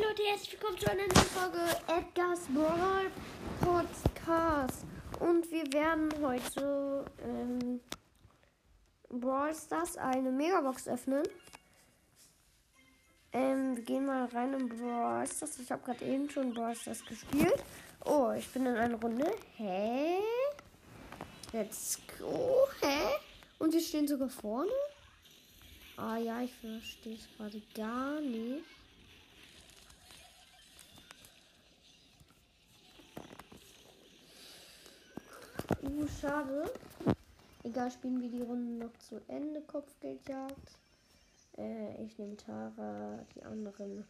Leute, herzlich willkommen zu einer neuen Folge Edgar's Brawl Podcast. Und wir werden heute ähm, Brawl Stars eine Megabox öffnen. Ähm, wir gehen mal rein in Brawl Stars. Ich habe gerade eben schon Brawl Stars gespielt. Oh, ich bin in einer Runde. Hä? Let's go. Hä? Und wir stehen sogar vorne? Ah ja, ich verstehe es gerade gar nicht. Uh, schade. Egal, spielen wir die Runde noch zu Ende. Kopfgeldjagd. Äh, ich nehme Tara, die anderen.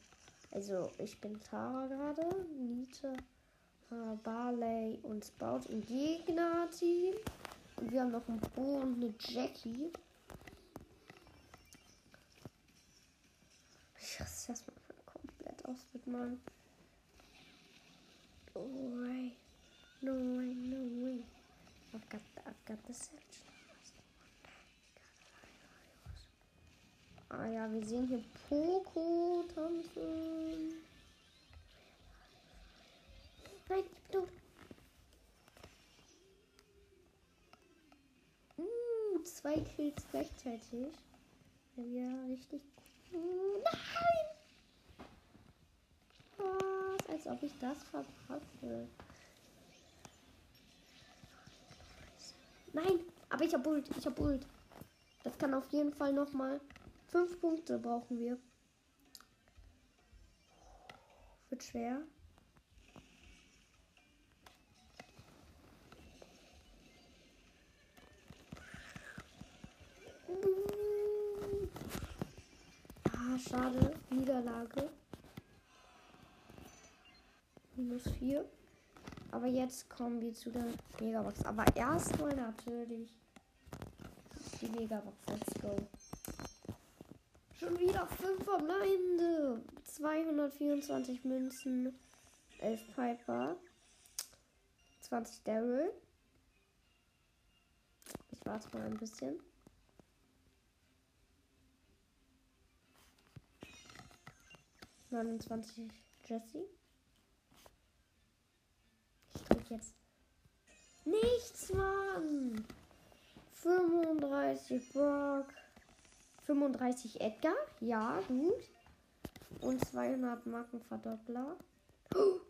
Also, ich bin Tara gerade. Nita, äh, Barley und Sprout im Gegnerteam. Und wir haben noch einen Bo und eine Jackie. Ich raste erstmal komplett aus mit meinem. No way. No way, no way. I've got the, I've got the search. Ah ja, wir sehen hier Poco tanzen. Nein, ich bin tot. Uh, zwei Kills gleichzeitig. Ja, richtig. Nein! Was? Als ob ich das verpasse. Nein, aber ich hab Ult, ich hab Ult. Das kann auf jeden Fall noch mal fünf Punkte brauchen wir. Wird schwer. Ah, schade. Niederlage. Minus vier. Aber jetzt kommen wir zu der Megabox. Aber erstmal natürlich die Megabox. Let's go. Schon wieder 5 verbleibende. 224 Münzen. 11 Piper. 20 Daryl. Ich warte mal ein bisschen. Neunundzwanzig Jesse. Ich jetzt nichts, Mann. 35 Brock. 35 Edgar. Ja, gut. Und 200 Markenverdoppler. Oh.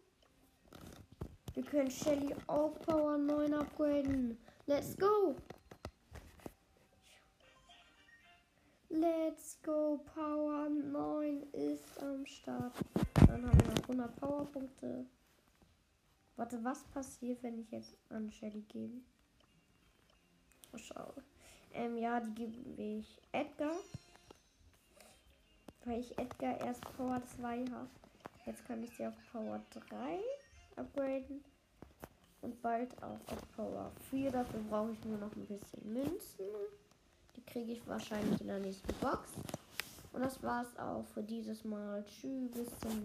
Wir können Shelly auf Power 9 upgraden. Let's go. Let's go. Power 9 ist am Start. Dann haben wir noch 100 Powerpunkte. Warte, was passiert, wenn ich jetzt an Shelly gebe? Schau. Ähm, ja, die gebe ich Edgar. Weil ich Edgar erst Power 2 habe. Jetzt kann ich sie auf Power 3 upgraden. Und bald auch auf Power 4. Dafür brauche ich nur noch ein bisschen Münzen. Die kriege ich wahrscheinlich in der nächsten Box. Und das war's auch für dieses Mal. Tschüss, bis zum.